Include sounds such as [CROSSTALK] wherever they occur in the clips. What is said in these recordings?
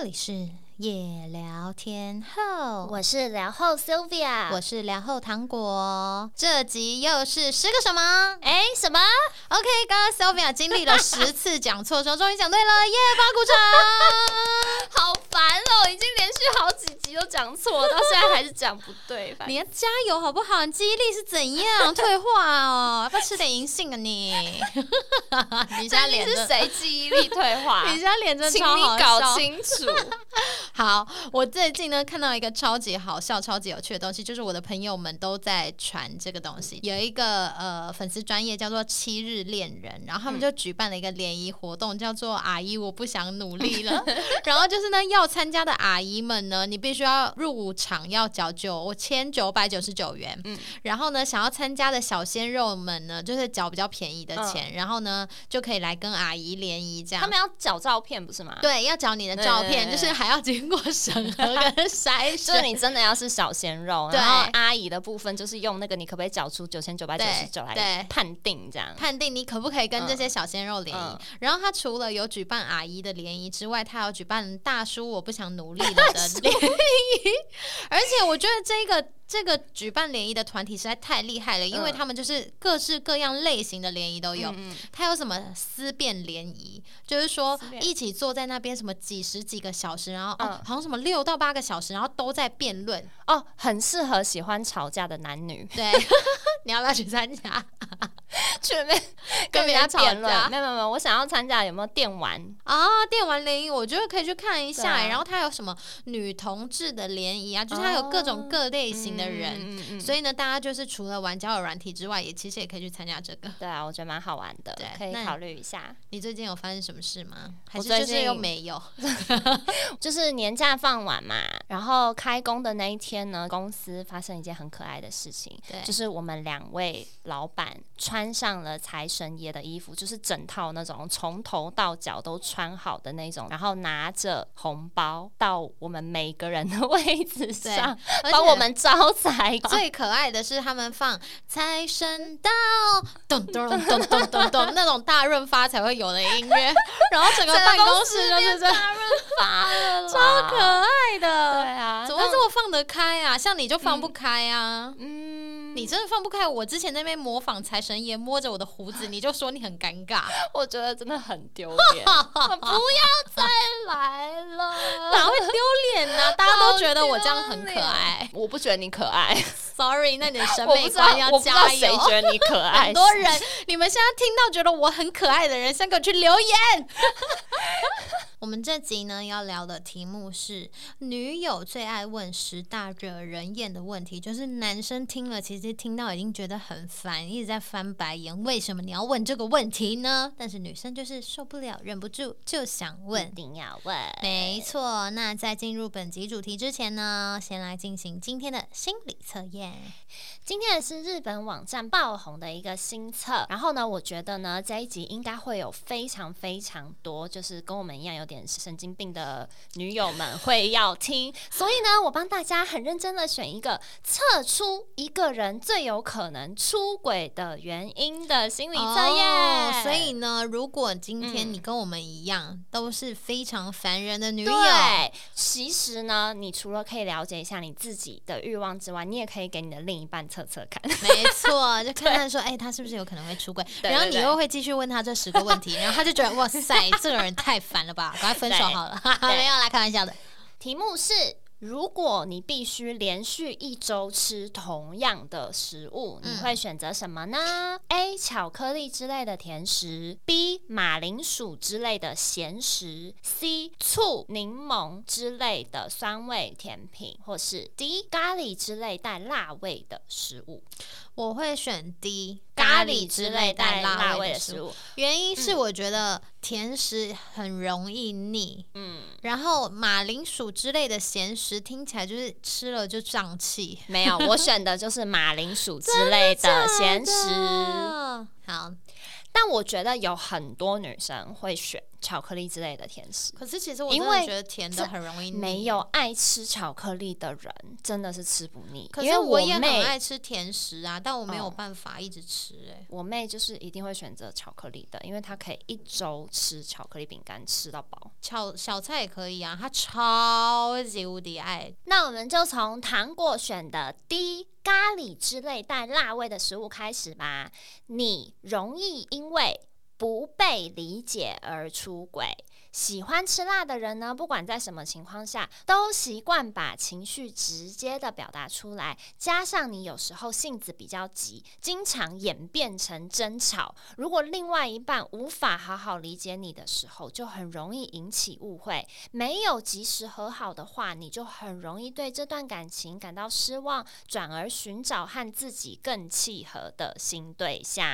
这里是夜聊天后，我是聊后 Sylvia，我是聊后糖果。这集又是十个什么哎什么？？OK，刚刚 Sylvia 经历了十次讲错之后，终于讲对了，耶！八鼓掌。好烦哦，已经连续好几集都讲错，到现在还是讲不对。反你要加油好不好？你记忆力是怎样退化哦？要不要吃点银杏啊你？[LAUGHS] 你现在你脸，是谁记忆力退化？[LAUGHS] 你现在脸真的请你超好笑。搞清楚。[LAUGHS] 好，我最近呢看到一个超级好笑、超级有趣的东西，就是我的朋友们都在传这个东西。有一个呃粉丝专业叫做七日恋人，然后他们就举办了一个联谊活动，叫做“阿姨我不想努力了”。然后就是呢，要参加的阿姨们呢，你必须要入场要缴九千九百九十九元，嗯然后呢，想要参加的小鲜肉们呢，就是缴比较便宜的钱，然后呢就可以来跟阿姨联谊这样。他们要缴照片不是吗？，对，要缴你的照片，对对对就是还要经过审核跟筛 [LAUGHS] 就是选。你真的要是小鲜肉，对然后阿姨的部分就是用那个你可不可以缴出九千九百九十九来判定这样。判定你可不可以跟这些小鲜肉联谊。嗯然后他除了有举办阿姨的联谊之外，他有举办大叔我不想努力了的 [LAUGHS] 联谊。[LAUGHS] 而且我觉得这个这个举办联谊的团体实在太厉害了，因为嗯他们就是各式各样类型的联谊都有。他有什么思辨联谊，就是说一起坐在那边什么几十几个小时，然后、哦嗯。好像什么六到八个小时，然后都在辩论。哦，很适合喜欢吵架的男女。对，[LAUGHS] 你要不要去参加？[LAUGHS] 去那边跟别人吵辩论架。没有没有没有，我想要参加有没有电玩？啊，电玩联谊，我觉得可以去看一下、然后它有什么女同志的联谊啊，就是它有各种各类型的人。嗯嗯嗯所以呢，大家就是除了玩交友软体之外，也其实也可以去参加这个。对啊，我觉得蛮好玩的对，可以考虑一下。你最近有发生什么事吗？还是就是又没有？[LAUGHS] 就是年假放完嘛，然后开工的那一天呢，公司发生一件很可爱的事情，对就是我们两位老板穿上了财神爷的衣服，就是整套那种从头到脚都穿好的那种，然后拿着红包到我们每个人的位置上，帮我们招财。[LAUGHS] 最可爱的是他们放财神到，咚咚咚咚咚咚咚那种大润发才会有的音乐，[LAUGHS] 然后整个办公室就是这样，大润发了，超可爱的。对啊，怎么会这么放得开啊？像你就放不开啊！嗯，你真的放不开。我之前在那边模仿财神爷摸着我的胡子，你就说你很尴尬，[LAUGHS] 我觉得真的很丢脸，[LAUGHS] 不要再来了，[LAUGHS] 哪会丢脸呢？大家都觉得我这样很可爱。我不觉得你可爱，Sorry，那你的审美观要加谁油。觉得你可爱，很多人，你们现在听到觉得我很可爱的人，先给我去留言。我们这集呢要聊的题目是女友最爱问十大惹人厌的问题，就是男生听了其实听到已经觉得很烦，一直在翻白眼，为什么你要问这个问题呢？但是女生就是受不了，忍不住就想问一。定要问，没错，那在进入本集主题之前呢，先来进行今天的心理测验。今天也是日本网站爆红的一个新测，然后呢，我觉得呢这一集应该会有非常非常多，就是跟我们一样有点神经病的女友们会要听，所以呢，我帮大家很认真的选一个测出一个人最有可能出轨的原因的心理测验。哦所以呢，如果今天嗯你跟我们一样，都是非常烦人的女友，对，其实呢，你除了可以了解一下你自己的欲望之外，你也可以给你的另一半测测看。没错，就 [LAUGHS] 看看说，哎、他是不是有可能会出轨？然后你又会继续问他这十个问题，然后他就觉得，哇塞，这个人太烦了吧，赶快分手好了。[LAUGHS] 没有啦，开玩笑的。题目是：如果你必须连续一周吃同样的食物，嗯你会选择什么呢？A. 巧克力之类的甜食；B. 马铃薯之类的咸食；C. 醋、柠檬之类的酸味甜品，或是 D. 咖喱之类带辣味的食物。我会选 D，咖喱喱之类带辣辣味味的食物。原因是我觉得甜食很容易腻，嗯，然后马铃薯之类的咸食听起来就是吃了就胀气。没有，我选的就是马铃薯之类的 [LAUGHS] 咸食。好，但我觉得有很多女生会选巧克力之类的甜食。可是其实我因为真的觉得甜的很容易腻没有。爱吃巧克力的人，真的是吃不腻。可是我也很妹爱吃甜食啊，但我没有哦办法一直吃、哎、我妹就是一定会选择巧克力的，因为她可以一周吃巧克力饼干吃到饱。巧小菜也可以啊，她超级无敌爱。那我们就从糖果选的低咖喱之类带辣味的食物开始吧。你容易因为不被理解而出轨。喜欢吃辣的人呢，不管在什么情况下，都习惯把情绪直接的表达出来。加上你有时候性子比较急，经常演变成争吵。如果另外一半无法好好理解你的时候，就很容易引起误会。没有及时和好的话，你就很容易对这段感情感到失望，转而寻找和自己更契合的新对象。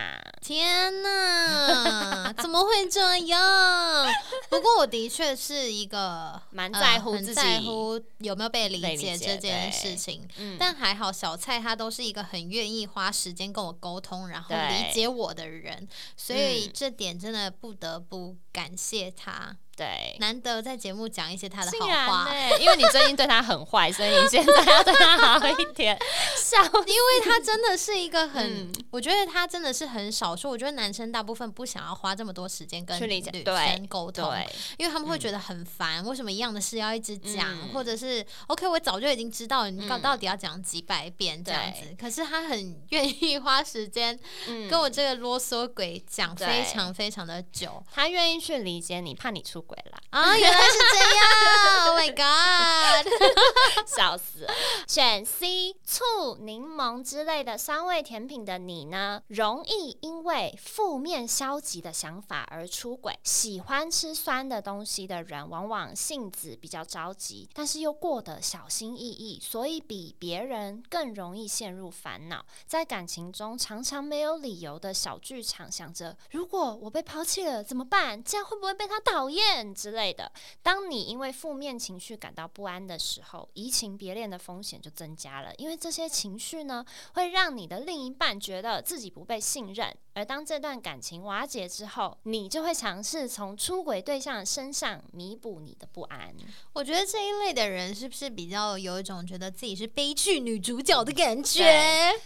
天哪，怎么会这样？不我的确是一个蛮在乎自己在乎有没有被理解解这件事情。嗯，但还好，小蔡他都是一个很愿意花时间跟我沟通，然后理解我的人，所以嗯这点真的不得不感谢他，对。难得在节目讲一些他的好话。呢，因为你最近对他很坏，所以你现在要对他好一点。笑因为他真的是一个很，嗯我觉得他真的是很少数。我觉得男生大部分不想要花这么多时间跟女生沟通，因为他们会觉得很烦，为什么一样的事要一直讲，嗯或者是 OK，我早就已经知道，你到嗯到底要讲几百遍这样子对。可是他很愿意花时间嗯跟我这个啰嗦鬼讲非常非常的久他愿意去理解你，怕你出轨啦，啊！原来是这样，Oh my God！[LAUGHS] 笑死。选 C，醋、柠檬之类的酸味甜品的你呢，容易因为负面消极的想法而出轨。喜欢吃酸的东西的人，往往性子比较着急，但是又过得小心翼翼，所以比别人更容易陷入烦恼。在感情中，常常没有理由的小剧场，想着如果我被抛弃了怎么办？这样会不会被他讨厌之类的。当你因为负面情绪感到不安的时候，移情别恋的风险就增加了。因为这些情绪呢，会让你的另一半觉得自己不被信任，而当这段感情瓦解之后，你就会尝试从出轨对象身上弥补你的不安。我觉得这一类的人是不是比较有一种觉得自己是悲剧女主角的感觉？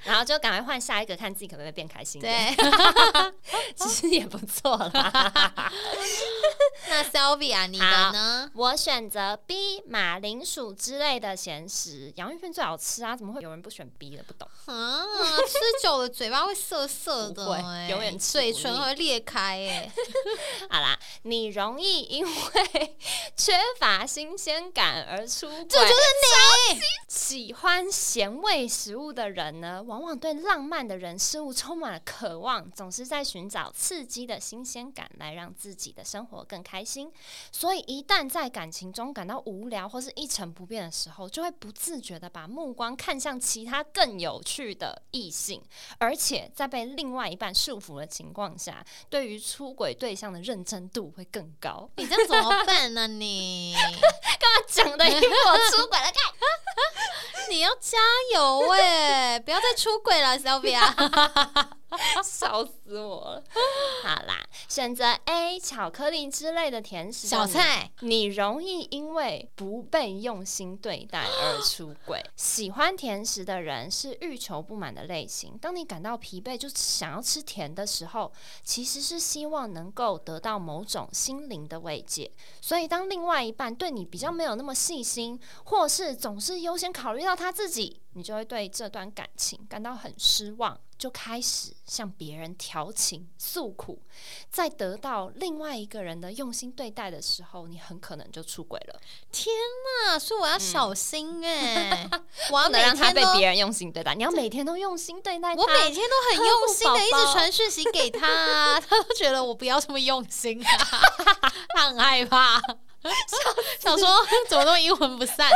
然后就赶快换下一个，看自己可不可以变开心。对，[LAUGHS] 其实也不错啦。[LAUGHS] 那 Sylvia 你的呢？我选择 B，马铃薯之类的咸食，洋芋片最好吃啊，怎么会有人不选 B 的？不懂。啊，吃久了嘴巴会涩涩的、不会欸，永远吃嘴唇会裂开、欸，[LAUGHS] 好啦，你容易因为缺乏新鲜感而出轨，这就是你。喜欢咸味食物的人呢，往往对浪漫的人事物充满了渴望，总是在寻找刺激的新鲜感来让自己的生活更开心。所以，一旦在感情中感到无聊或是一成不变的时候，就会不自觉的把目光看向其他更有趣的异性，而且在被另外一半束缚的情况下，对于出轨对象的认真度会更高。你这怎么办呢、你 [LAUGHS] 干嘛讲的一副我出轨了？看 [LAUGHS] 你要加油哎、不要再出轨了，Sylvia。[LAUGHS] 笑死我了！[LAUGHS] 好啦，选择 A 巧克力之类的甜食的小菜，你容易因为不被用心对待而出轨。[LAUGHS] 喜欢甜食的人是欲求不满的类型。当你感到疲惫，就想要吃甜的时候，其实是希望能够得到某种心灵的慰藉。所以，当另外一半对你比较没有那么细心，或是总是优先考虑到他自己，你就会对这段感情感到很失望，就开始向别人调情诉苦。在得到另外一个人的用心对待的时候，你很可能就出轨了。天哪！所以我要小心哎、[LAUGHS] 我要不能让他被，别人用心对待，你要每天都用心对待他。我每天都很用心的 [LAUGHS] 一直传讯息给他、啊，他都觉得我不要这么用心、啊，[LAUGHS] 他很害怕，想说怎么那么阴魂不散。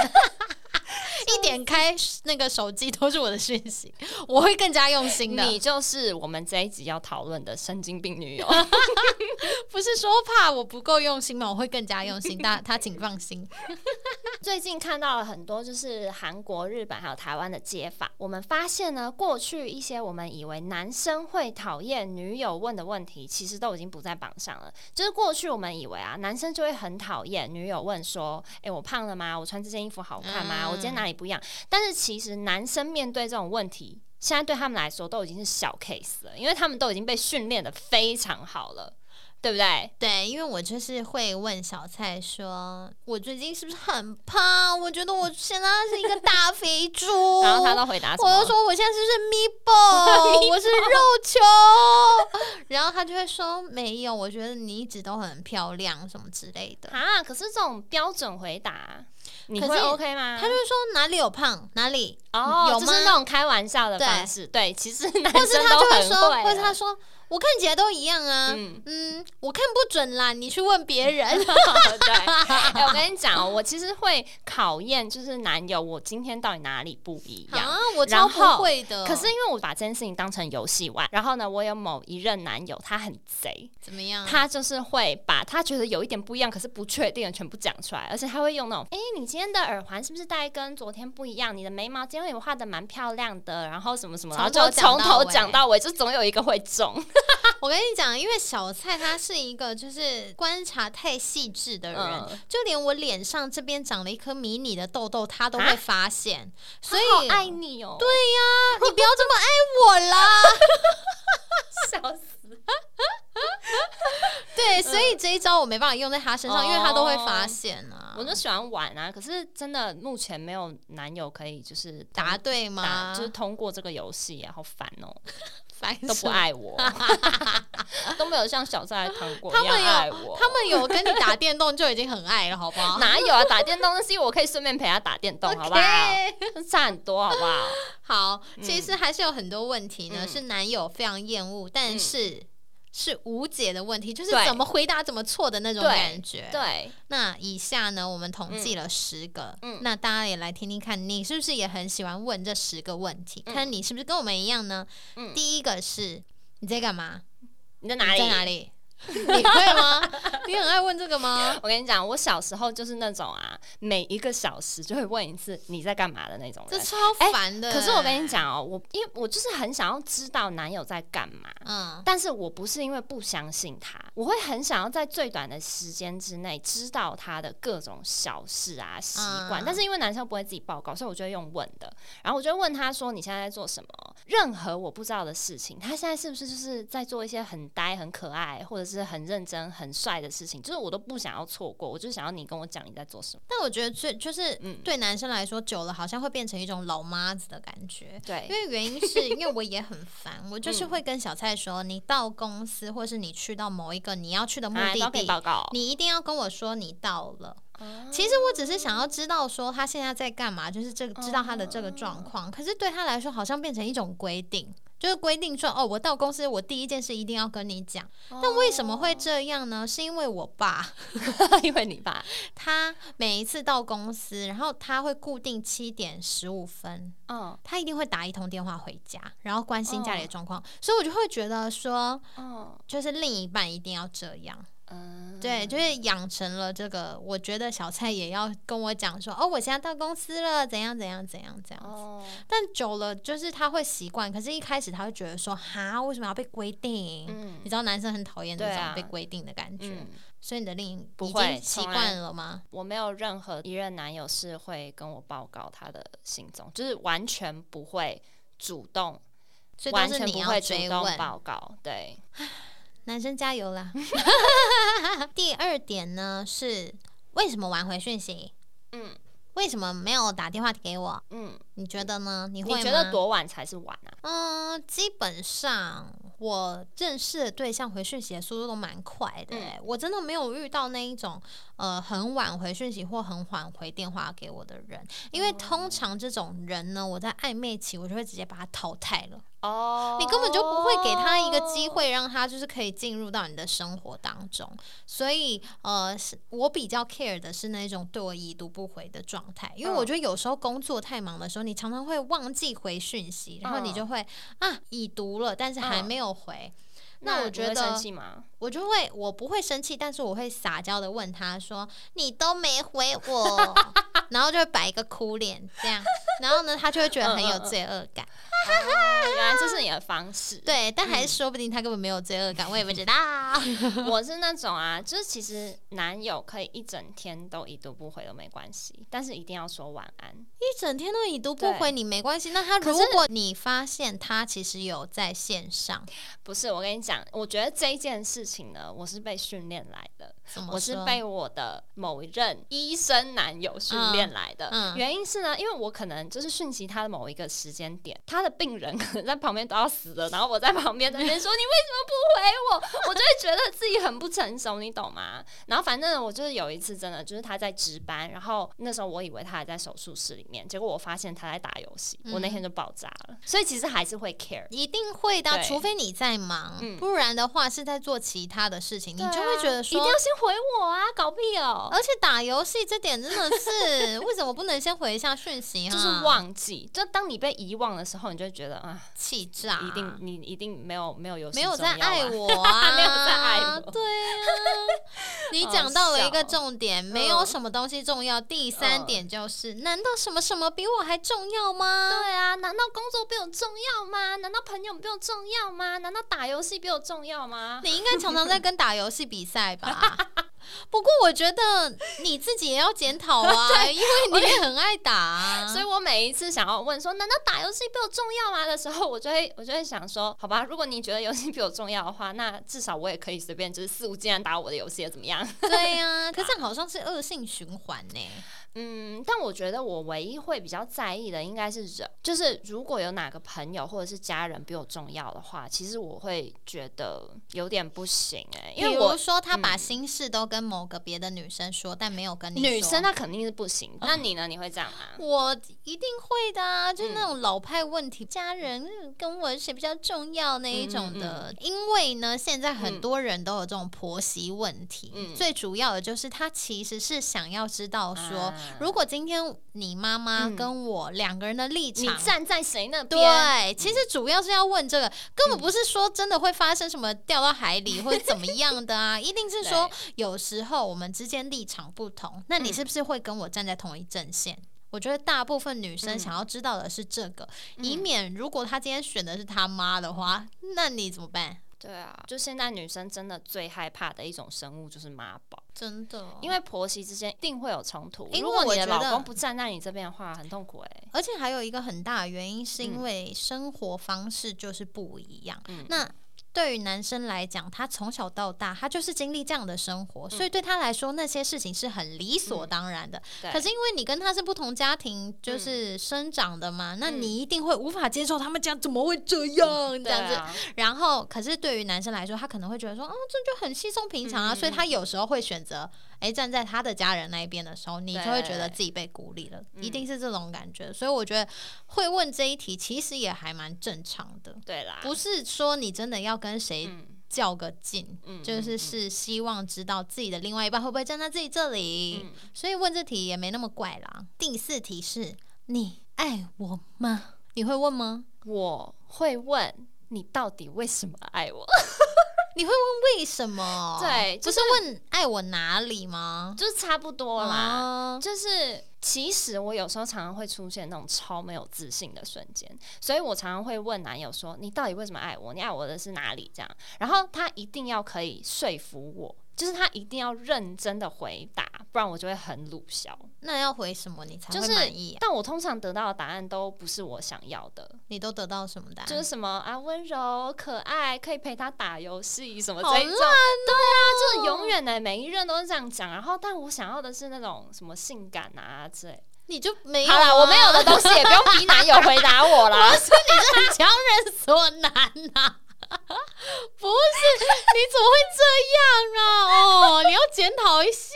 [LAUGHS] 一点开那个手机都是我的讯息，[LAUGHS] 我会更加用心的。你就是我们这一集要讨论的神经病女友。[LAUGHS] 不是说怕我不够用心吗？我会更加用心，大他请放心。最近看到了很多就是韩国、日本还有台湾的街访，我们发现呢，过去一些我们以为男生会讨厌女友问的问题，其实都已经不在榜上了。就是过去我们以为啊，男生就会很讨厌女友问说：“诶，我胖了吗？我穿这件衣服好看吗？我今天哪里不一样？”但是其实男生面对这种问题，现在对他们来说都已经是小 case 了，因为他们都已经被训练的非常好了。对不对？对，因为我就是会问小蔡说：“我最近是不是很胖？我觉得我现在是一个大肥猪。[LAUGHS] ”然后他都回答：“我就说我现在是不是 meatball？[LAUGHS] 我是肉球。”然后他就会说：“没有，我觉得你一直都很漂亮，什么之类的。”啊，可是这种标准回答，你会 OK 吗？他就会说哪里有胖，哪里哦，有吗？那种开玩笑的方式，对，其实男生都很会，或是他说。我看起来都一样啊，嗯，我看不准啦，你去问别人。[LAUGHS] 对，哎，我跟你讲哦，我其实会考验，就是男友，我今天到底哪里不一样啊？我超不会的。可是因为我把这件事情当成游戏玩，然后呢，我有某一任男友，他很贼，怎么样？他就是会把他觉得有一点不一样，可是不确定的全部讲出来，而且他会用那种，哎，你今天的耳环是不是戴跟昨天不一样？你的眉毛今天也画的蛮漂亮的，然后什么什么，然后就从头讲到尾，就总有一个会中。[LAUGHS] 我跟你讲，因为小蔡他是一个就是观察太细致的人，就连我脸上这边长了一颗迷你的痘痘，他都会发现。所以爱你哦。对呀，[LAUGHS] 你不要这么爱我啦！[LAUGHS] 笑死。对，所以这一招我没办法用在他身上，因为他都会发现啊。我就喜欢玩啊，可是真的目前没有男友可以就是答对吗？就是通过这个游戏，好烦哦。都不爱我，都没有像小蔡糖果一样爱我。他们有跟你打电动就已经很爱了，好不好？哪有啊？打电动那是因为我可以顺便陪他打电动，好不好？[LAUGHS] 差很多，好不好？好，其实还是有很多问题呢，是男友非常厌恶，但是。是无解的问题，就是怎么回答怎么错的那种感觉。对，那以下呢，我们统计了十个，那大家也来听听看，你是不是也很喜欢问这十个问题？看你是不是跟我们一样呢？第一个是你在干嘛？你在哪里？在哪里？你会吗？你很爱问这个吗？[LAUGHS] 我跟你讲，我小时候就是那种啊，每一个小时就会问一次你在干嘛的那种人，这超烦的。可是我跟你讲哦，我因为我就是很想要知道男友在干嘛，嗯，但是我不是因为不相信他，我会很想要在最短的时间之内知道他的各种小事啊习惯。但是因为男生不会自己报告，所以我就会用问的。然后我就问他说：“你现在在做什么？任何我不知道的事情，他现在是不是就是在做一些很呆、很可爱，或者是？”是很认真、很帅的事情，就是我都不想要错过，我就想要你跟我讲你在做什么。但我觉得最就是对男生来说，久了好像会变成一种老妈子的感觉。对，因为原因是因为我也很烦，我就是会跟小蔡说，你到公司或是你去到某一个你要去的目的地，你一定要跟我说你到了。其实我只是想要知道说他现在在干嘛，就是这个知道他的这个状况。可是对他来说，好像变成一种规定。就是规定说，哦，我到公司，我第一件事一定要跟你讲。那为什么会这样呢？是因为我爸，[LAUGHS] 因为你爸，[LAUGHS] 他每一次到公司，然后他会固定七点十五分，嗯，他一定会打一通电话回家，然后关心家里的状况。所以我就会觉得说，嗯，就是另一半一定要这样。嗯，对，就是养成了这个。我觉得小蔡也要跟我讲说，哦，我现在到公司了，怎样怎样怎样这样子。但久了，就是他会习惯。可是，一开始他会觉得说，哈，为什么要被规定？嗯，你知道男生很讨厌这种被规定的感觉。所以你的另一不会习惯了吗？我没有任何一任男友是会跟我报告他的行踪，就是完全不会主动，所以完全不会主动报告。对。[LAUGHS] 男生加油啦！[LAUGHS] 第二点呢是为什么晚回讯息？嗯，为什么没有打电话给我？嗯，你觉得呢？你会觉得多晚才是晚啊？嗯，基本上我认识的对象回讯息的速度都蛮快的，我真的没有遇到那一种呃很晚回讯息或很晚回电话给我的人，因为通常这种人呢，我在暧昧期我就会直接把他淘汰了。哦，你根本就不会给他一个机会，让他就是可以进入到你的生活当中。所以，呃，是我比较 care 的是那种对我已读不回的状态，因为我觉得有时候工作太忙的时候，你常常会忘记回讯息，然后你就会啊已读了，但是还没有回。那我觉得生气吗？我就会我不会生气，但是我会撒娇的问他说：“你都没回我。[LAUGHS] ”然后就会摆一个哭脸这样，然后呢，他就会觉得很有罪恶感。原来这是你的方式，对，但还是说不定他根本没有罪恶感，我也不知道。[LAUGHS] 我是那种啊，就是其实男友可以一整天都已读不回都没关系，但是一定要说晚安。一整天都已读不回你没关系，那他如果你发现他其实有在线上，不是我跟你讲，我觉得这一件事情呢，我是被训练来的，我是被我的某一任医生男友训练来的。原因是呢，因为我可能就是讯息他的某一个时间点，他的病人可能在旁边都要死了，然后我在旁边在那边说 [LAUGHS] 你为什么不回我，我就会觉得自己很不成熟，你懂吗？然后反正我就是有一次真的就是他在值班，然后那时候我以为他还在手术室里面，结果我发现他在打游戏，我那天就爆炸了。所以其实还是会 care，一定会的，除非你在忙，不然的话是在做其他的事情，你就会觉得说一定要先回我啊，搞屁哦！而且打游戏这点真的是为什么不能先回一下讯息？就是忘记，就当你被遗忘的时候，你就觉得啊。气炸！一定你一定没有没有游戏，没有在爱我啊，[LAUGHS] 没有在爱我。对啊，你讲到了一个重点，没有什么东西重要。第三点就是，难道什么什么比我还重要吗？对啊，难道工作比我重要吗？难道朋友比我重要吗？难道打游戏比我重要吗？你应该常常在跟打游戏比赛吧？不过我觉得你自己也要检讨啊，[LAUGHS] 因为你也很爱打，[LAUGHS] 所以我每一次想要问说，难道打游戏比我重要吗的时候，我就会我就会想说，好吧，如果你觉得游戏比我重要的话，那至少我也可以随便就是肆无忌惮打我的游戏，怎么样？对呀，[LAUGHS] 可是好像是恶性循环呢。嗯，但我觉得我唯一会比较在意的应该是人，就是如果有哪个朋友或者是家人比我重要的话，其实我会觉得有点不行哎，因为我说他把心事都跟某个别的女生说，但没有跟你女生，那肯定是不行。那你呢？你会这样吗？我一定会的啊，就是那种老派问题，家人跟我谁比较重要那一种的。因为呢，现在很多人都有这种婆媳问题，最主要的就是他其实是想要知道说。如果今天你妈妈跟我两个人的立场，你站在谁那边？对，其实主要是要问这个，根本不是说真的会发生什么掉到海里或者怎么样的啊，[LAUGHS] 一定是说有时候我们之间立场不同，那你是不是会跟我站在同一阵线？我觉得大部分女生想要知道的是这个，以免如果她今天选的是他妈的话，那你怎么办？对啊，就现在女生真的最害怕的一种生物就是妈宝，真的，因为婆媳之间一定会有冲突。如果你的老公不站在你这边的话，很痛苦哎。而且还有一个很大的原因，是因为生活方式就是不一样。那对于男生来讲，他从小到大，他就是经历这样的生活，所以对他来说，那些事情是很理所当然的。可是因为你跟他是不同家庭，就是生长的嘛，那你一定会无法接受他们讲怎么会这样这样子。然后，可是对于男生来说，他可能会觉得说，啊，这就很稀松平常啊，所以他有时候会选择。哎，站在他的家人那一边的时候，你就会觉得自己被孤立了，一定是这种感觉。所以我觉得会问这一题，其实也还蛮正常的。对啦，不是说你真的要跟谁较个劲，就是是希望知道自己的另外一半会不会站在自己这里。所以问这题也没那么怪啦。第四题是你爱我吗？你会问吗？我会问你到底为什么爱我。[LAUGHS] 你会问为什么？对，不是问爱我哪里吗？就是差不多啦。就是其实我有时候常常会出现那种超没有自信的瞬间，所以我常常会问男友说：“你到底为什么爱我？你爱我的是哪里？”这样，然后他一定要可以说服我。就是他一定要认真的回答，不然我就会很鲁小。那要回什么你才会满意？但我通常得到的答案都不是我想要的。你都得到什么答案？就是什么啊，温柔、可爱，可以陪他打游戏什么这种。对啊，就是永远的每一任都是这样讲。然后，但我想要的是那种什么性感啊之类。你就没有？好了，我没有的东西也不用逼男友回答我啦。我说你是强人所难呐。[LAUGHS] 不是，你怎么会这样啊？哦，你要检讨一下。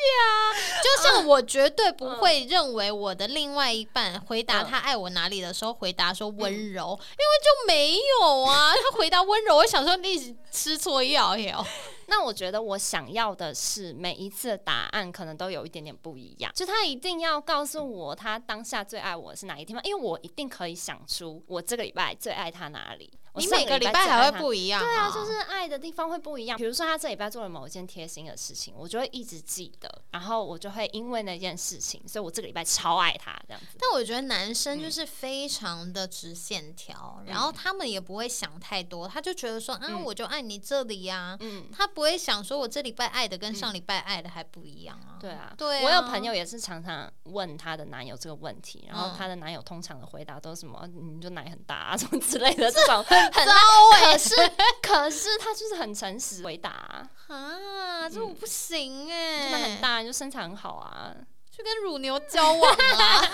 就像我绝对不会认为我的另外一半回答他爱我哪里的时候回答说温柔，因为就没有啊。他回答温柔，我想说你吃错药哟。[LAUGHS] 那我觉得我想要的是每一次的答案可能都有一点点不一样，就他一定要告诉我他当下最爱我是哪一地方，因为我一定可以想出我这个礼拜最爱他哪里。你每个礼拜拜还会不一样、对啊，就是爱的地方会不一样。比如说，他这礼拜做了某一件贴心的事情，我就会一直记得，然后我就会因为那件事情，所以我这个礼拜超爱他这样子。但我觉得男生就是非常的直线条，然后他们也不会想太多，他就觉得说啊，嗯。我就爱你这里呀、嗯，他不会想说我这礼拜爱的跟上礼拜爱的还不一样啊。对啊，对啊。我有朋友也是常常问她的男友这个问题，然后嗯。她的男友通常的回答都是什么，你就奶很大啊什么之类的这种 [LAUGHS] 很糟可是 [LAUGHS] 可是他就是很诚实回答、啊，啊，这我不行哎、真的很，大，就身材很好啊就跟乳牛交往啊。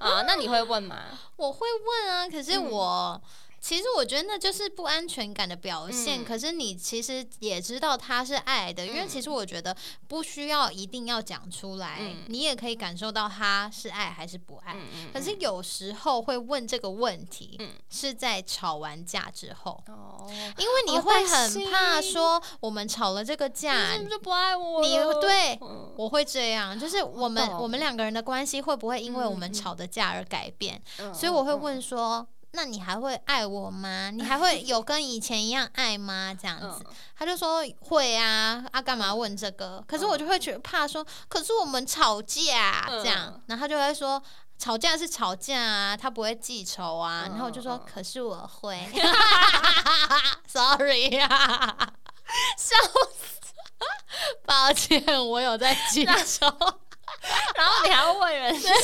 [LAUGHS] 啊，那你会问吗？我会问啊，可是嗯我。其实我觉得那就是不安全感的表现，嗯可是你其实也知道他是爱的，因为嗯其实我觉得不需要一定要讲出来，嗯你也可以感受到他是爱还是不爱。可是有时候会问这个问题，嗯是在吵完架之后，哦，因为你会很怕说我们吵了这个架你是，不是就不爱我了？你对嗯我会这样，就是我们我们两个人的关系会不会因为我们吵的架而改变？嗯所以我会嗯问说。那你还会爱我吗？你还会 [LAUGHS] 有跟以前一样爱吗？这样子，嗯他就说会啊，啊干嘛问这个？可是我就会觉得怕说，可是我们吵架这样嗯，然后他就会说吵架是吵架啊，他不会记仇啊。嗯然后我就说嗯，可是我会，[LAUGHS] [LAUGHS] sorry 啊，笑死抱歉，我有在记仇。然后你还要问人家，对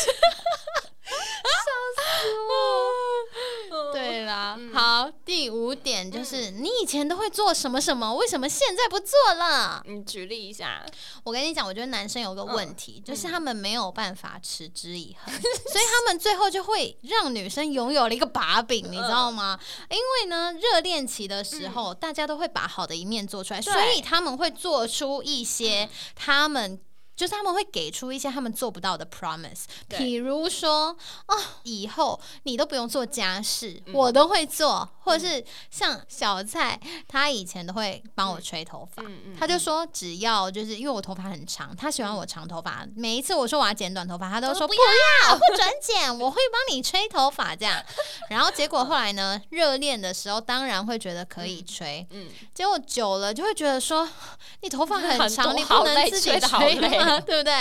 好，第五点就是你以前都会做什么什么，为什么现在不做了？你举例一下，我跟你讲，我觉得男生有个问嗯题，就是他们没有办法持之以恒，[LAUGHS] 所以他们最后就会让女生拥有了一个把柄，你知道吗？因为呢，热恋期的时候，大家都会把好的一面做出来，所以他们会做出一些他们。就是他们会给出一些他们做不到的 promise，比如说哦，以后你都不用做家事，嗯。我都会做，或者是像小蔡，他以前都会帮我吹头发，他就说只要就是因为我头发很长，他喜欢我长头发，每一次我说我要剪短头发，他都说不要，不准 [LAUGHS] 剪，我会帮你吹头发这样。然后结果后来呢，热恋的时候当然会觉得可以吹，嗯，结果久了就会觉得说你头发很很长，你不能自己吹吗？[LAUGHS] 对不对？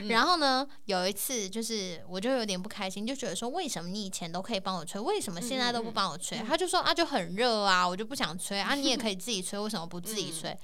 嗯然后呢，有一次就是我就有点不开心，就觉得说为什么你以前都可以帮我吹，为什么现在都不帮我吹？他就说啊，就很热啊，我就不想吹啊，你也可以自己吹，为什么不自己吹？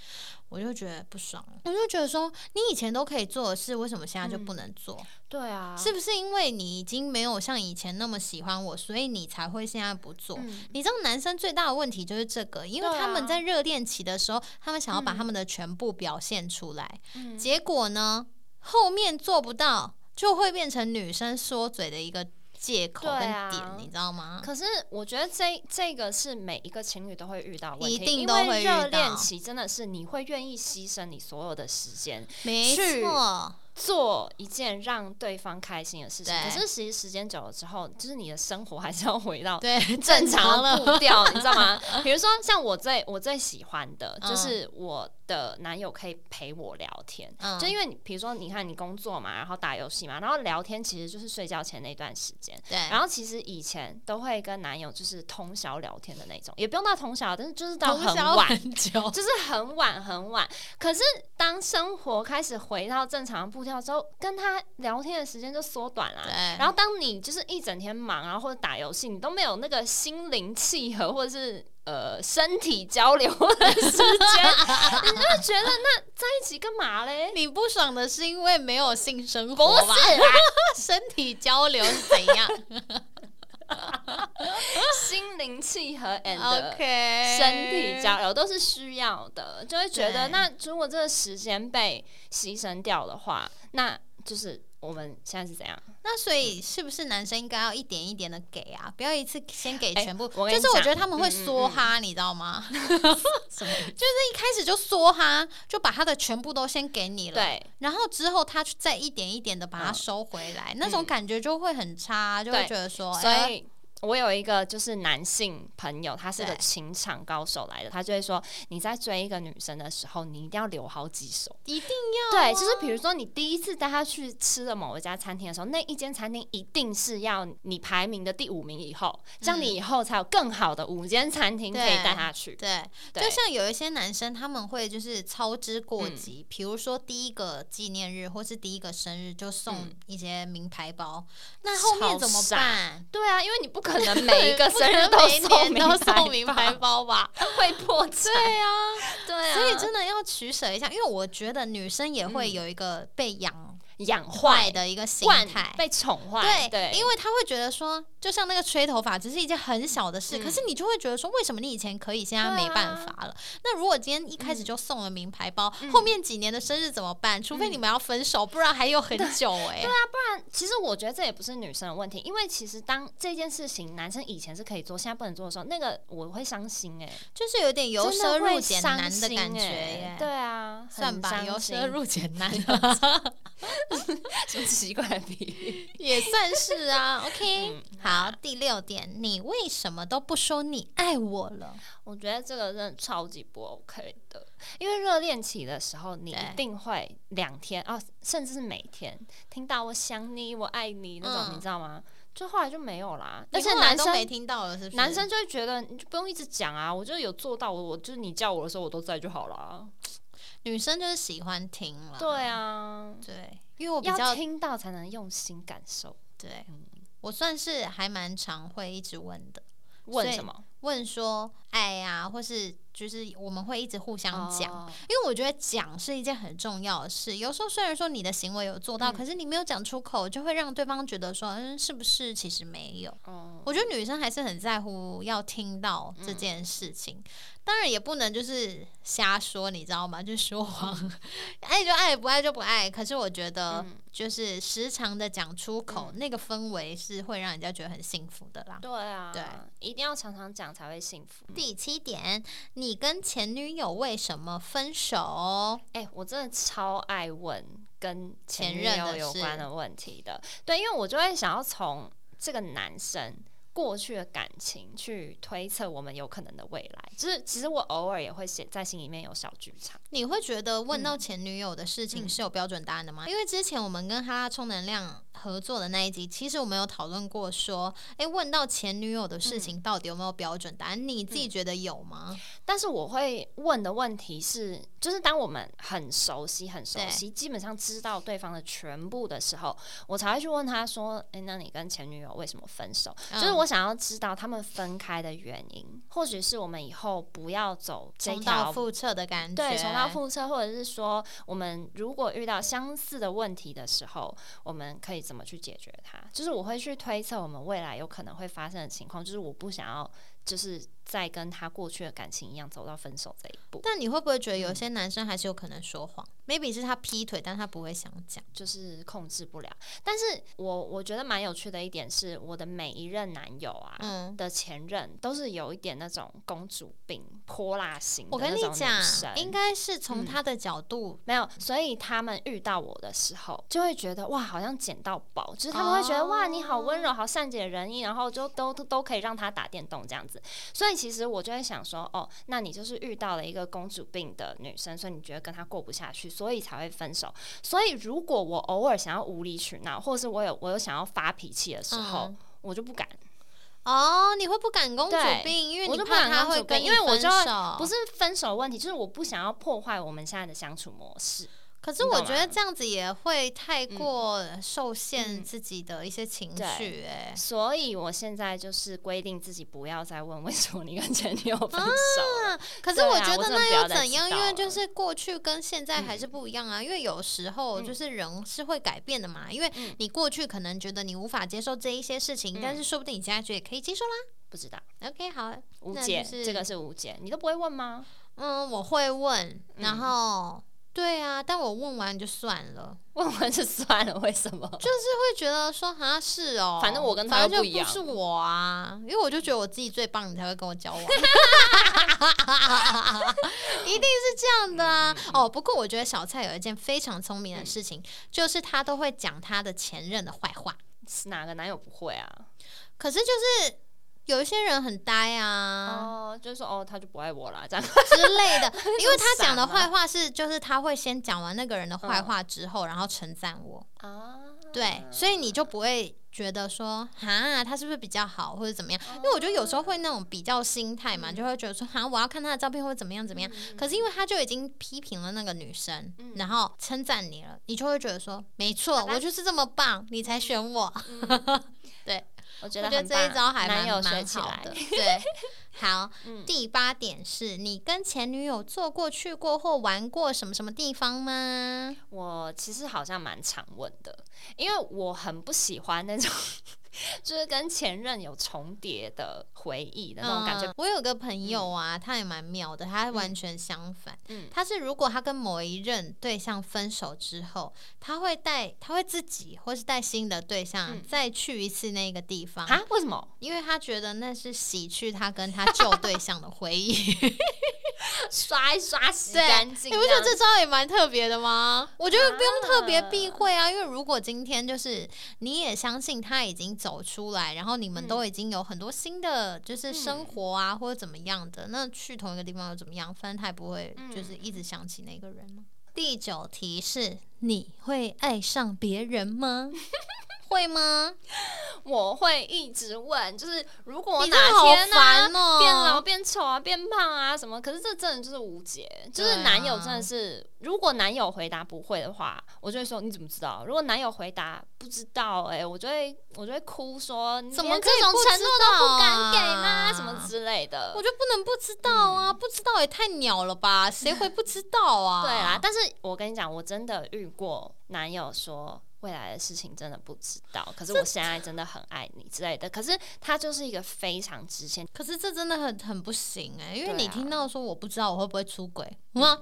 我就觉得不爽，我就觉得说你以前都可以做的事，为什么现在就不能做？对啊，是不是因为你已经没有像以前那么喜欢我，所以你才会现在不做？嗯你知道男生最大的问题就是这个，因为他们在热恋期的时候，他们想要把嗯他们的全部表现出来，嗯结果呢，后面做不到，就会变成女生说嘴的一个借口跟对啊点，你知道吗？可是我觉得这这个是每一个情侣都会遇到问题，一定因都会遇为热恋期真的是你会愿意牺牲你所有的时间没去错，做一件让对方开心的事情。可是其实时间久了之后，就是你的生活还是要回到对，正常的步调，你知道吗？[LAUGHS] 比如说像我最我最喜欢的嗯就是我的男友可以陪我聊天，嗯。就因为你比如说你看你工作嘛，然后打游戏嘛，然后聊天其实就是睡觉前那段时间。对，然后其实以前都会跟男友就是通宵聊天的那种，也不用到通宵，但是就是到很晚，很久，就是很晚很晚。可是当生活开始回到正常的步调之后，跟他聊天的时间就缩短了。对，然后当你就是一整天忙啊，或者打游戏，你都没有那个心灵契合或者是呃身体交流的时间，你就会觉得那在一起干嘛嘞？你不爽的是因为没有性生活吧？[LAUGHS] 身体交流是怎样 [LAUGHS] 心灵契合 and？OK，身体交流都是需要的，就会觉得那如果这个时间被牺牲掉的话，那就是我们现在是怎样？那所以是不是男生应该要一点一点的给啊？不要一次先给哎全部。就是我觉得他们会嗯嗯嗯梭哈，你知道吗？[LAUGHS] [LAUGHS] 就是？一开始就梭哈，就把他的全部都先给你了。。对然后之后他再一点一点的把它嗯收回来，那种嗯感觉就会很差，就会觉得说，所哎以我有一个就是男性朋友，他是个情场高手来的，他就会说你在追一个女生的时候，你一定要留好几手。一定要、对，就是比如说你第一次带她去吃了某一家餐厅的时候，那一间餐厅一定是要你排名的第五名以后，这样你以后才有更好的五间餐厅可以带他去。对，对。就像有一些男生他们会就是操之过嗯。急，比如说第一个纪念日或是第一个生日就送嗯。一些名牌包，那后面怎么办？对啊，因为你不可能每一个生日每都送名都送名牌包，吧？[LAUGHS] 会破产。对啊，对啊，所以真的要取舍一下，因为我觉得女生也会嗯有一个被养养坏坏的一个心惯态。被宠坏，对，对，因为他会觉得说，就像那个吹头发，只是一件很小的事，嗯。可是你就会觉得说，为什么你以前可以，现在没办法了？那如果今天一开始就送了名牌包，嗯。后面几年的生日怎么办？除非你们要分手，不然还有很久哎、对啊，不然其实我觉得这也不是女生的问题，因为其实当这件事情男生以前是可以做，现在不能做的时候，那个我会伤心哎、就是有点由奢入俭难的感觉欸。耶。对啊，算吧，由奢入俭难 [LAUGHS] [LAUGHS] [LAUGHS] [LAUGHS] 什么奇怪的比喻？也算是啊。[LAUGHS] OK，、嗯好，第六点，你为什么都不说你爱我了？我觉得这个真的超级不 OK 的，因为热恋期的时候，你一定会两天哦，甚至是每天听到我想你、我爱你那种，嗯你知道吗？就后来就没有啦。你而且男生没听到了，是不是？男生就会觉得你就不用一直讲啊，我就有做到，我我就是你叫我的时候我都在就好了。女生就是喜欢听了。对啊，对，因为我比较听到才能用心感受。对嗯，我算是还蛮常会一直问的，问什么？问说爱呀、或是就是我们会一直互相讲。哦因为我觉得讲是一件很重要的事，有时候虽然说你的行为有做到，嗯可是你没有讲出口，就会让对方觉得说，嗯，是不是其实没有？哦我觉得女生还是很在乎要听到这件事情，当然也不能就是瞎说，你知道吗？[LAUGHS] 就说谎，爱就爱，不爱就不爱。可是我觉得嗯就是时常的讲出口，嗯那个氛围是会让人家觉得很幸福的啦。对啊，对，一定要常常讲才会幸福。第七点，你跟前女友为什么分手？哎、我真的超爱问跟前任的有关的问题的。对，因为我就会想要从这个男生过去的感情去推测我们有可能的未来。就是其实我偶尔也会写在心里面有小剧场。你会觉得问到前女友的事情嗯是有标准答案的吗？因为之前我们跟哈拉充能量合作的那一集，其实我们有讨论过说，诶，问到前女友的事嗯情到底有没有标准答案？你自己觉得有吗？但是我会问的问题是，就是当我们很熟悉、很熟悉，基本上知道对方的全部的时候，我才会去问他说：“诶，那你跟前女友为什么分手？”嗯就是我想要知道他们分开的原因，或许是我们以后不要走这重条蹈覆辙的感觉，对，重蹈覆辙，或者是说，我们如果遇到相似的问题的时候，我们可以怎么怎么去解决它？就是我会去推测我们未来有可能会发生的情况，就是我不想要，就是再跟他过去的感情一样走到分手这一步，但你会不会觉得有些男生还是有可能说谎、m a y b e 是他劈腿，但他不会想讲。就是控制不了。但是我我觉得蛮有趣的一点是，我的每一任男友啊。嗯，的前任都是有一点那种公主病、泼辣型我跟你讲，应该是从嗯他的角度，没有，所以他们遇到我的时候，就会觉得哇，好像捡到宝，就是他们会觉得、哇，你好温柔，好善解人意，然后就都都可以让他打电动这样子。所以其实我就会想说，哦，那你就是遇到了一个公主病的女生，所以你觉得跟她过不下去，所以才会分手。所以如果我偶尔想要无理取闹，或者是我有我有想要发脾气的时候，嗯我就不敢。哦，你会不敢公主病，因为我就怕敢公主病他会跟你因为我就不是分手问题，就是我不想要破坏我们现在的相处模式。可是我觉得这样子也会太嗯过受限嗯自己的一些情对绪、哎、所以我现在就是规定自己不要再问为什么你跟前女友分手了。可是我觉得那又怎样？因为就是过去跟现在还是不一样啊。因为有时候嗯就是人是会改变的嘛。因为嗯你过去可能觉得你无法接受这一些事情，嗯但是说不定你现在觉得可以接受啦。不知道，OK，好，那无解，就是这个是无解，你都不会问吗？嗯，我会问，然嗯后、对啊，但我问完就算了。[LAUGHS] 问完就算了，为什么？就是会觉得说，好像是哦，反正我跟他就不一样是我啊，因为我就觉得我自己最棒，你才会跟我交往，[LAUGHS] [LAUGHS] 一定是这样的啊。嗯哦，不过我觉得小蔡有一件非常聪明的事情，就是他都会讲他的前任的坏话，哪个男友不会啊？可是就是有一些人很呆啊。哦，就是说哦，他就不爱我啦，这样。之类的，[LAUGHS] 因为他讲的坏话是，就是他会先讲完那个人的坏话之后，然后称赞我，啊，对，所以你就不会觉得说，哈，他是不是比较好或者怎么样？因为我觉得有时候会那种比较心态嘛，就会觉得说，哈，我要看他的照片或者怎么样怎么样。可是因为他就已经批评了那个女生，然后称赞你了，你就会觉得说，没错，我就是这么棒，你才选我。[LAUGHS] 对，我觉得这一招还蛮蛮学起来好的。对，[LAUGHS] 好，嗯第八点是你跟前女友做过、去过或玩过什么什么地方吗？我其实好像蛮常问的，因为我很不喜欢那种 [LAUGHS] 就是跟前任有重叠的回忆的那种感觉。嗯我有个朋友啊，他也蛮妙的，他完全相反。嗯他是如果他跟某一任对象分手之后，他会带他会自己或是带新的对象、嗯再去一次那个地方。啊？为什么？因为他觉得那是洗去他跟他旧对象的回忆，[LAUGHS] 刷一刷洗干净？你不觉得这招也蛮特别的吗？我觉得不用特别避讳啊，因为如果今天就是你也相信他已经走出来，然后你们嗯都已经有很多新的就是生活啊，或者怎么样的，那去同一个地方又怎么样？反正他也不会嗯就是一直想起那个人嘛。第九题是你会爱上别人吗？[LAUGHS] 会吗？我会一直问，就是如果我哪天呢、烦哦变老、变丑啊、变胖啊什么，可是这真的就是无解。就是男友真的是，如果男友回答不会的话，我就会说你怎么知道？如果男友回答不知道、哎，我就会我就会哭说，你怎么连这种承诺都不敢给吗？啊什么之类的。我就不能不知道啊，不知道也太鸟了吧？谁会不知道啊？[LAUGHS] 对啊，但是我跟你讲，我真的遇过男友说未来的事情真的不知道，可是我现在真的很爱你之类的。可是他就是一个非常直线，可是这真的很很不行哎、因为你听到说我不知道我会不会出轨吗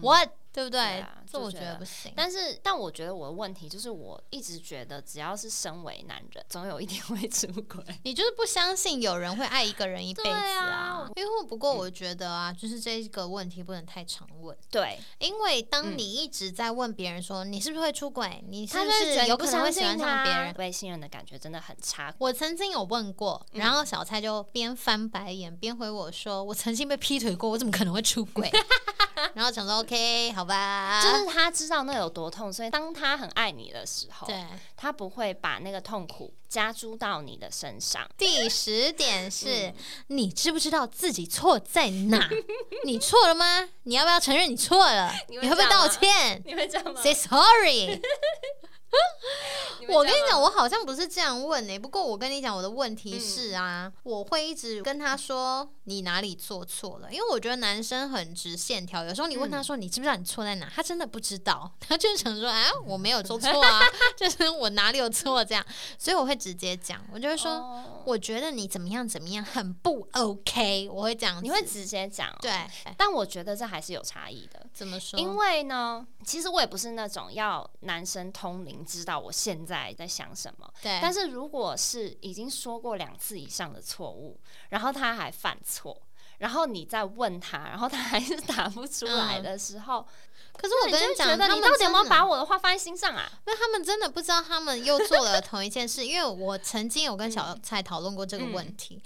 ？What 对不对？对啊这我觉得得不行。但是但我觉得我的问题就是，我一直觉得只要是身为男人，总有一天会出轨。你就是不相信有人会爱一个人一辈子啊啊？因为不过我觉得啊，就是这个问题不能太常问，对，因为当嗯你一直在问别人说你是不是会出轨，你是不是有可能会喜欢上别他，人，被信任的感觉真的很差。我曾经有问过，嗯然后小蔡就边翻白眼边回我说：“我曾经被劈腿过，我怎么可能会出轨？” [LAUGHS] 然后想说 “OK，好吧”，就是他知道那有多痛，所以当他很爱你的时候，对。他不会把那个痛苦加诸到你的身上。第十点是、嗯你知不知道自己错在哪？[LAUGHS] 你错了吗？你要不要承认你错了？你你会不会道歉你会这样吗？？Say sorry。[LAUGHS] [LAUGHS] 我跟你讲，我好像不是这样问诶、不过我跟你讲，我的问题嗯。是啊，我会一直跟他说你哪里做错了，因为我觉得男生很直线条，有时候你问他说你知不知道你错在哪，他真的不知道，[LAUGHS] 他就是想说啊我没有做错啊，[LAUGHS] 就是我哪里有错这样，所以我会直接讲，我就会说。哦我觉得你怎么样怎么样很不 OK，我会讲，你会直接讲、哦，对，但我觉得这还是有差异的。怎么说？因为呢，其实我也不是那种要男生通灵知道我现在在想什么。对，但是如果是已经说过两次以上的错误，然后他还犯错，然后你再问他，然后他还是答不出来的时候，可是我跟你讲，你到底有没有把我的话放在心上啊？那他们真的不知道他们又做了同一件事，因为我曾经有跟小蔡讨论过这个问题。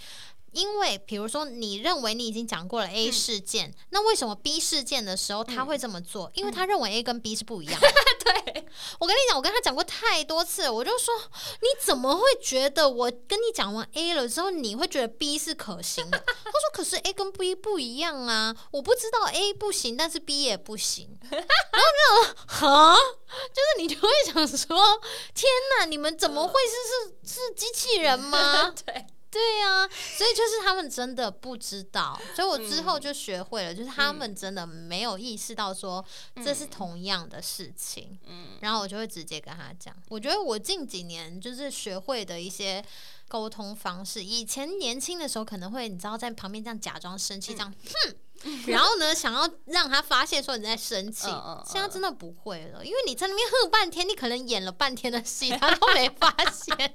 因为比如说，你认为你已经讲过了 A 事件，那为什么 B 事件的时候他会这么做？因为他认为 A 跟 B 是不一样的。[LAUGHS] 对，我跟你讲，我跟他讲过太多次了，我就说你怎么会觉得我跟你讲完 A 了之后，你会觉得 B 是可行的？他说可是 A 跟 B 不一样啊，我不知道 A 不行，但是 B 也不行。然后那种 [LAUGHS] 哈，就是你就会想说，天哪，你们怎么会是是是机器人吗？[LAUGHS] 对，对呀、所以就是他们真的不知道，所以我之后就学会了，就是他们真的没有意识到说这是同样的事情，嗯然后我就会直接跟他讲。我觉得我近几年就是学会的一些沟通方式，以前年轻的时候可能会你知道在旁边这样假装生气，这样哼。[LAUGHS] 然后呢，想要让他发现说你在生气 [LAUGHS] 现在真的不会了，因为你在那边哼半天，你可能演了半天的戏，他都没发现。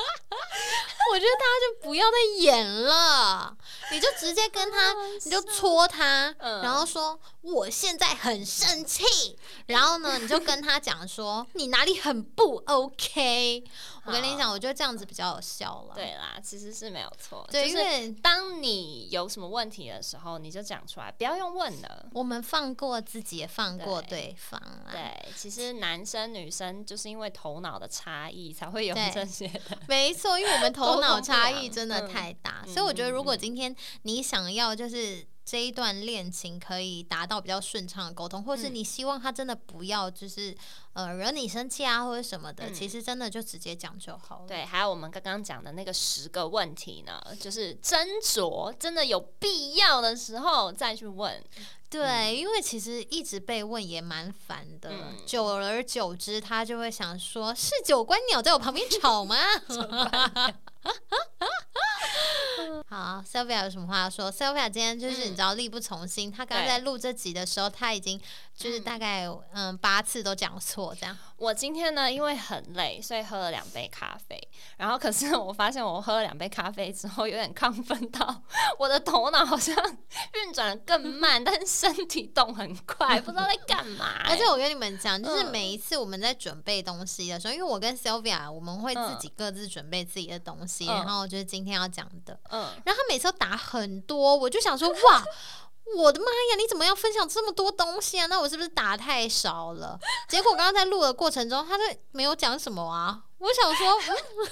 [LAUGHS] 我觉得大家就不要再演了，你就直接跟他，你就戳他，嗯然后说我现在很生气，然后呢，你就跟他讲说你哪里很不 OK。我跟你讲，我觉得这样子比较有效了。对啦，其实是没有错。对，因为当你有什么问题的时候，你就讲出来，不要用问的。我们放过自己，也放过对对方啊。对，其实男生女生就是因为头脑的差异才会有这些的。没错，因为我们头脑 [LAUGHS] 差异真的嗯。太大，嗯所以我觉得如果嗯。今天你想要就是这一段恋情可以达到比较顺畅的沟通，或是嗯你希望他真的不要就是呃惹你生气啊或者什么的，嗯其实真的就直接讲就好了。对，还有我们刚刚讲的那个十个问题呢，就是斟酌，真的有必要的时候再去问。对，因为其实一直被问也蛮烦的，嗯久而久之，他就会想说：是九官鸟在我旁边吵吗？[LAUGHS] 好，Sylvia 有什么话要说？Sylvia 今天就是你知道力不从心，她刚刚在录这集的时候，她已经就是大概嗯八次都讲错这样。我今天呢，因为很累，所以喝了两杯咖啡。然后，可是我发现我喝了两杯咖啡之后，有点亢奋到我的头脑好像运转的更慢，但是身体动很快，不知道在干嘛、欸而且我跟你们讲，就是嗯每一次我们在准备东西的时候，因为我跟 Sylvia 我们会自嗯己各自准备自己的东西，嗯然后就是今天要讲的。嗯，然后他每次都打很多，我就想说哇。我的妈呀！你怎么要分享这么多东西啊？那我是不是打太少了？结果刚刚在录的过程中，他都没有讲什么啊。我想说，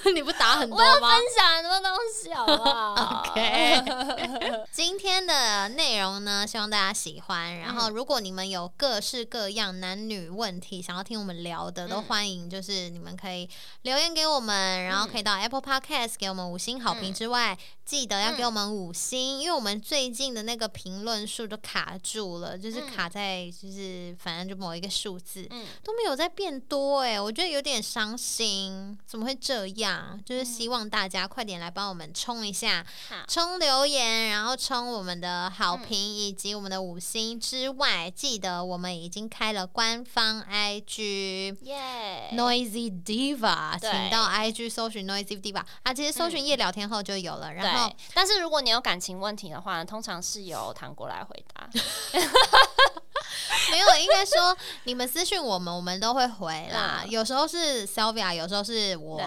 嗯 [LAUGHS] 你不打很多吗？我要分享很多东西好不好？[LAUGHS] OK [LAUGHS] 今天的内容呢，希望大家喜欢。然后，如果你们有各式各样男女问题想要听我们聊的，都嗯。欢迎，就是你们可以留言给我们，然后可以到 Apple Podcast 给我们五星好评之外，记得要给我们五星，因为我们最近的那个评论数都卡住了，就是嗯。卡在就是反正就某一个数字。嗯，都没有在变多哎、我觉得有点伤心，怎么会这样？就是希望大家快点来帮我们冲一下，好，冲留言，然后冲我们的好评以及我们的五星之外，记得我们已经开了官方 IG。耶、Noisy Diva，请到 IG 搜寻 Noisy Diva 啊，其实搜寻夜聊天后就有了。然后，但是如果你有感情问题的话呢，通常是由糖果来回答。[LAUGHS] [LAUGHS] 没有，应该说你们私讯我们，我们都会回啦。嗯有时候是 Sylvia，有时候是我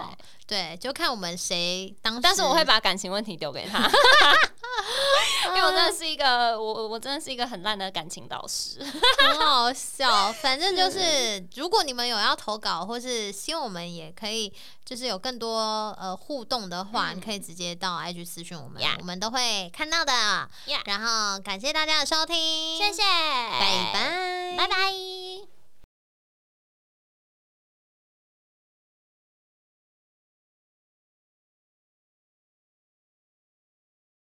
对，对，就看我们谁当时。但是我会把感情问题丢给他，[LAUGHS] [LAUGHS] 因为我真的是一个我我真的是一个很烂的感情导师。[LAUGHS] 很好笑，反正就是，如果你们有要投稿，或是希望我们也可以，就是有更多呃互动的话，嗯你可以直接到 IG 私讯我们我们都会看到的。然后感谢大家的收听，谢谢，拜拜，拜拜。